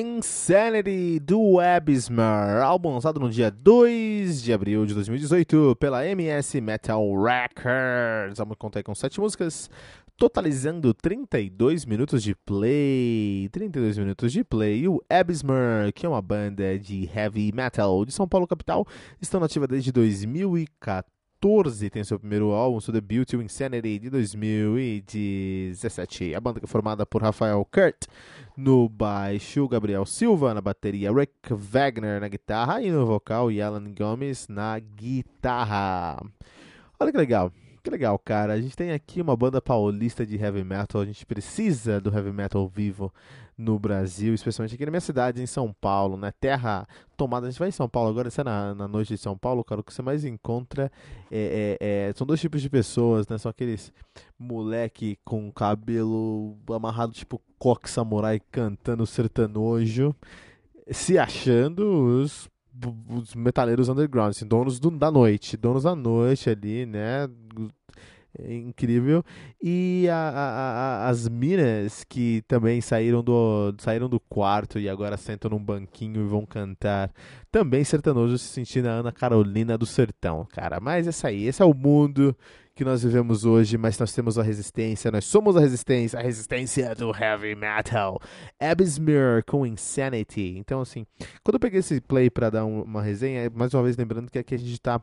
Insanity do Abysmer, álbum lançado no dia 2 de abril de 2018 pela MS Metal Records. Álbum conta com 7 músicas, totalizando 32 minutos de play. 32 minutos de play. E o Abysmer, que é uma banda de heavy metal de São Paulo capital, estão nativa desde 2014. 2014 tem seu primeiro álbum, seu debut, o Insanity, de 2017. A banda que é formada por Rafael Kurt no baixo, Gabriel Silva na bateria, Rick Wagner na guitarra e no vocal, e Alan Gomes na guitarra. Olha que legal. Que legal, cara. A gente tem aqui uma banda paulista de heavy metal. A gente precisa do heavy metal vivo no Brasil, especialmente aqui na minha cidade, em São Paulo, né? Terra tomada. A gente vai em São Paulo agora, você é na, na noite de São Paulo, cara, o que você mais encontra é, é, é, são dois tipos de pessoas, né? São aqueles moleque com cabelo amarrado tipo coque samurai cantando sertanojo, se achando os os metaleiros underground, assim, donos do, da noite, donos da noite ali, né? É incrível. E a, a, a, as minas que também saíram do, saíram do quarto e agora sentam num banquinho e vão cantar. Também sertanojo se sentindo a Ana Carolina do Sertão, cara. Mas essa aí, esse é o mundo que nós vivemos hoje, mas nós temos a resistência, nós somos a resistência, a resistência do heavy metal. Abyssmere com Insanity. Então, assim, quando eu peguei esse play para dar uma resenha, mais uma vez lembrando que aqui a gente está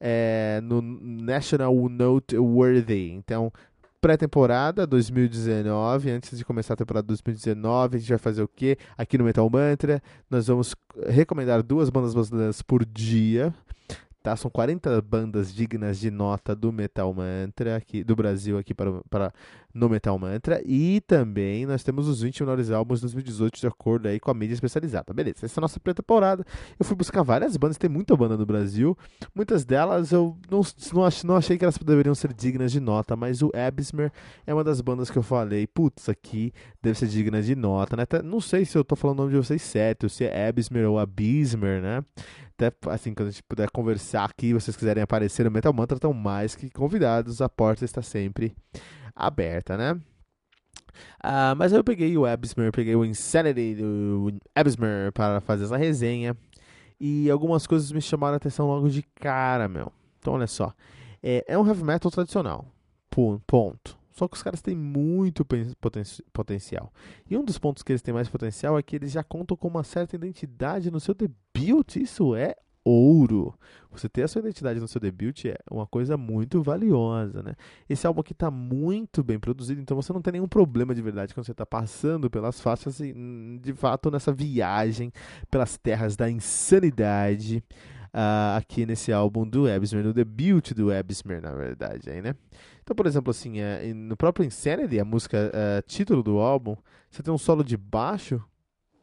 é, no National Noteworthy. Então, pré-temporada 2019, antes de começar a temporada 2019, a gente vai fazer o quê? Aqui no Metal Mantra, nós vamos recomendar duas bandas brasileiras por dia tá? São 40 bandas dignas de nota do Metal Mantra aqui do Brasil aqui para, para no Metal Mantra e também nós temos os 20 melhores álbuns de 2018 de acordo aí com a mídia especializada. Beleza, essa é a nossa pré-temporada. Eu fui buscar várias bandas, tem muita banda no Brasil. Muitas delas eu não, não, achei, não achei que elas deveriam ser dignas de nota, mas o Abyssmer é uma das bandas que eu falei, putz, aqui deve ser digna de nota, né? Até, não sei se eu tô falando o nome de vocês certo, se é Abyssmer ou Abysmer, né? Até assim, quando a gente puder conversar aqui, vocês quiserem aparecer no Metal Mantra, estão mais que convidados, a porta está sempre aberta, né? Uh, mas eu peguei o Abysmer, peguei o Insanity do Abysmer para fazer essa resenha. E algumas coisas me chamaram a atenção logo de cara, meu. Então, olha só. É, é um heavy metal tradicional. Ponto. Só que os caras têm muito poten potencial. E um dos pontos que eles têm mais potencial é que eles já contam com uma certa identidade no seu debut. Isso é ouro. Você ter a sua identidade no seu debut é uma coisa muito valiosa, né? Esse álbum aqui está muito bem produzido, então você não tem nenhum problema de verdade quando você está passando pelas faixas e, hum, de fato, nessa viagem pelas terras da insanidade uh, aqui nesse álbum do Abyssmer, no debut do Abyssmer, na verdade, aí, né? Então, por exemplo, assim, é, no próprio Insanity, a música é, título do álbum, você tem um solo de baixo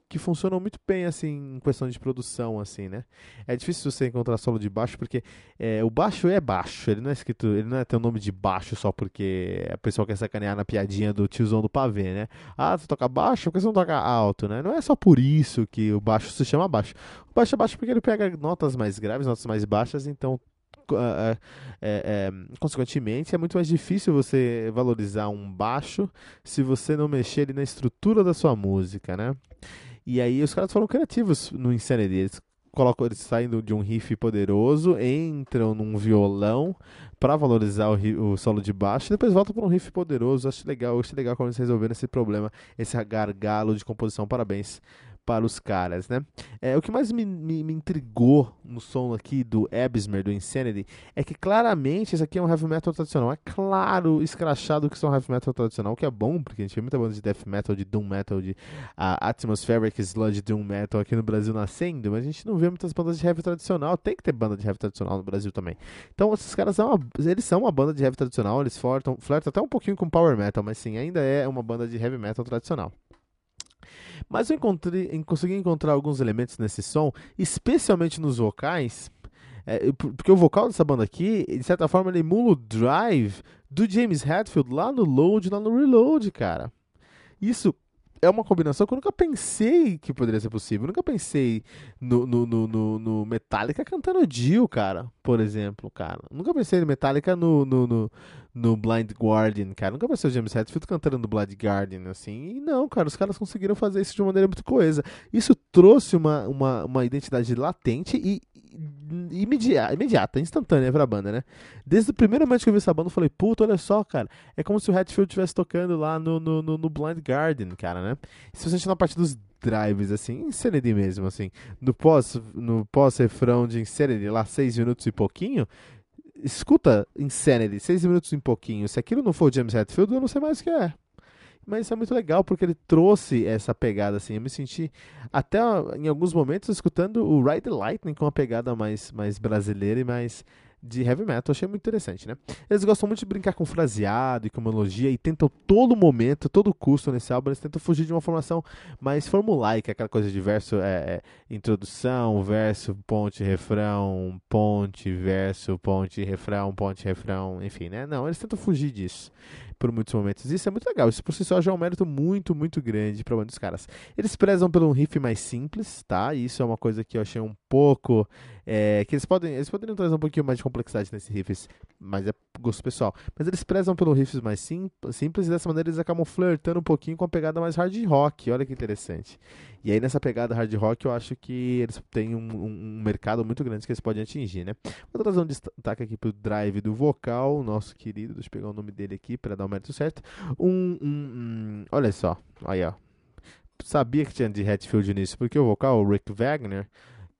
que funcionam muito bem, assim, em questão de produção, assim, né? É difícil você encontrar solo de baixo, porque é, o baixo é baixo, ele não é escrito, ele não é ter o nome de baixo só porque a pessoa quer sacanear na piadinha do tiozão do pavê, né? Ah, você toca baixo, por que você não toca alto, né? Não é só por isso que o baixo se chama baixo. O baixo é baixo porque ele pega notas mais graves, notas mais baixas, então é, é, consequentemente, é muito mais difícil você valorizar um baixo se você não mexer ali na estrutura da sua música, né? E aí os caras foram criativos no Insanity. Eles colocam eles saindo de um riff poderoso, entram num violão para valorizar o, o, solo de baixo, e depois voltam para um riff poderoso. Acho legal, acho legal como eles resolveram esse problema, esse gargalo de composição. Parabéns para os caras, né? É, o que mais me, me, me, intrigou no som aqui do Ebsmer, do Insanity, é que claramente esse aqui é um heavy metal tradicional. É claro, escrachado que são heavy metal tradicional, que é bom, porque a gente vê muita banda de death metal, de doom metal, de uh, atmospheric sludge doom metal aqui no Brasil nascendo, mas a gente não vê muitas bandas de heavy tradicional. Tem que ter banda de heavy tradicional no Brasil também. Então, esses caras são uma, eles são uma banda de heavy tradicional, eles flertam, flertam até um pouquinho com power metal, mas sim, ainda é uma banda de heavy metal tradicional. Mas eu encontrei, consegui encontrar alguns elementos nesse som, especialmente nos vocais, é, porque o vocal dessa banda aqui, de certa forma, ele emula o drive do James Hetfield lá no Load, lá no Reload, cara. Isso é uma combinação que eu nunca pensei que poderia ser possível. Eu nunca pensei no, no, no, no, Metallica cantando Dio, cara, por exemplo, cara. Nunca pensei no Metallica no, no, no, Blind Guardian, cara. Nunca no James Hetfield cantando no Blind Guardian, assim. E não, cara, os caras conseguiram fazer isso de uma maneira muito coesa. Isso trouxe uma, uma, uma identidade latente e, imediata, imediata, instantânea pra banda, né? Desde o primeiro momento que eu vi essa banda, eu falei, puta, olha só, cara, é como se o Hatfield estivesse tocando lá no, no, no, Blind Garden, cara, né? E se você entrar na parte dos drives, assim, Insanity mesmo, assim, no pós, no pós-refrão de Insanity, lá seis minutos e pouquinho, escuta Insanity, seis minutos e pouquinho, se aquilo não for James Hetfield, eu não sei mais o que é. Mas isso é muito legal porque ele trouxe essa pegada assim. Eu me senti até em alguns momentos escutando o Ride the Lightning com uma pegada mais, mais brasileira e mais de heavy metal. Achei muito interessante, né? Eles gostam muito de brincar com fraseado e com melodia e tentam todo momento, todo custo nesse álbum, eles tentam fugir de uma formação mais formulaica, aquela coisa de verso, é, é, introdução, verso, ponte, refrão, ponte, verso, ponte, refrão, ponte, refrão, enfim, né? Não, eles tentam fugir disso por muitos momentos. Isso é muito legal. Isso por si só já é um mérito muito, muito grande para muitos caras. Eles prezam pelo um riff mais simples, tá? Isso é uma coisa que eu achei um pouco. É, que eles podem, eles poderiam trazer um pouquinho mais de complexidade nesse riffs, mas é gosto pessoal. Mas eles prezam pelo riffs mais sim, simples e dessa maneira eles acabam flertando um pouquinho com a pegada mais hard rock. Olha que interessante. E aí nessa pegada hard rock eu acho que eles têm um, um, um mercado muito grande que eles podem atingir, né? Vou trazer um destaque aqui pro drive do vocal, nosso querido, deixa eu pegar o nome dele aqui para dar o mérito certo. Um, um, olha só, aí ó. Sabia que tinha de Hatfield nisso, porque o vocal, o Rick Wagner,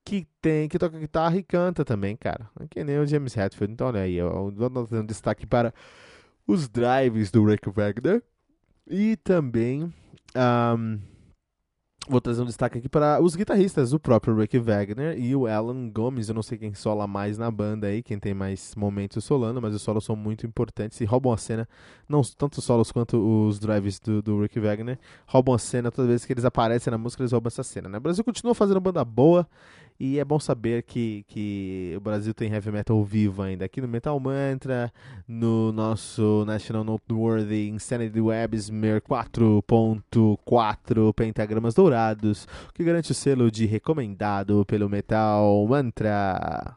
que tem, que toca guitarra e canta também, cara. Que nem o James Hetfield. Então, olha aí, vou dar um destaque para os drives do Rick Wagner e também um, Vou trazer um destaque aqui para os guitarristas, o próprio Rick Wagner e o Alan Gomes. Eu não sei quem sola mais na banda aí, quem tem mais momentos solando, mas os solos são muito importantes e roubam a cena. Não tanto os solos quanto os drives do, do Rick Wagner roubam a cena todas as vezes que eles aparecem na música, eles roubam essa cena. Né? O Brasil continua fazendo banda boa e é bom saber que, que o Brasil tem heavy metal vivo ainda. Aqui no Metal Mantra, no nosso National Noteworthy Insanity Websmer 4.4 pentagramas dourados, que garante o selo de recomendado pelo Metal Mantra.